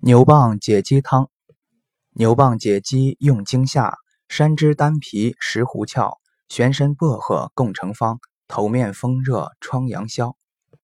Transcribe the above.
牛蒡解肌汤，牛蒡解肌用惊吓，山栀丹皮石斛壳，玄参薄荷共成方，头面风热疮疡消。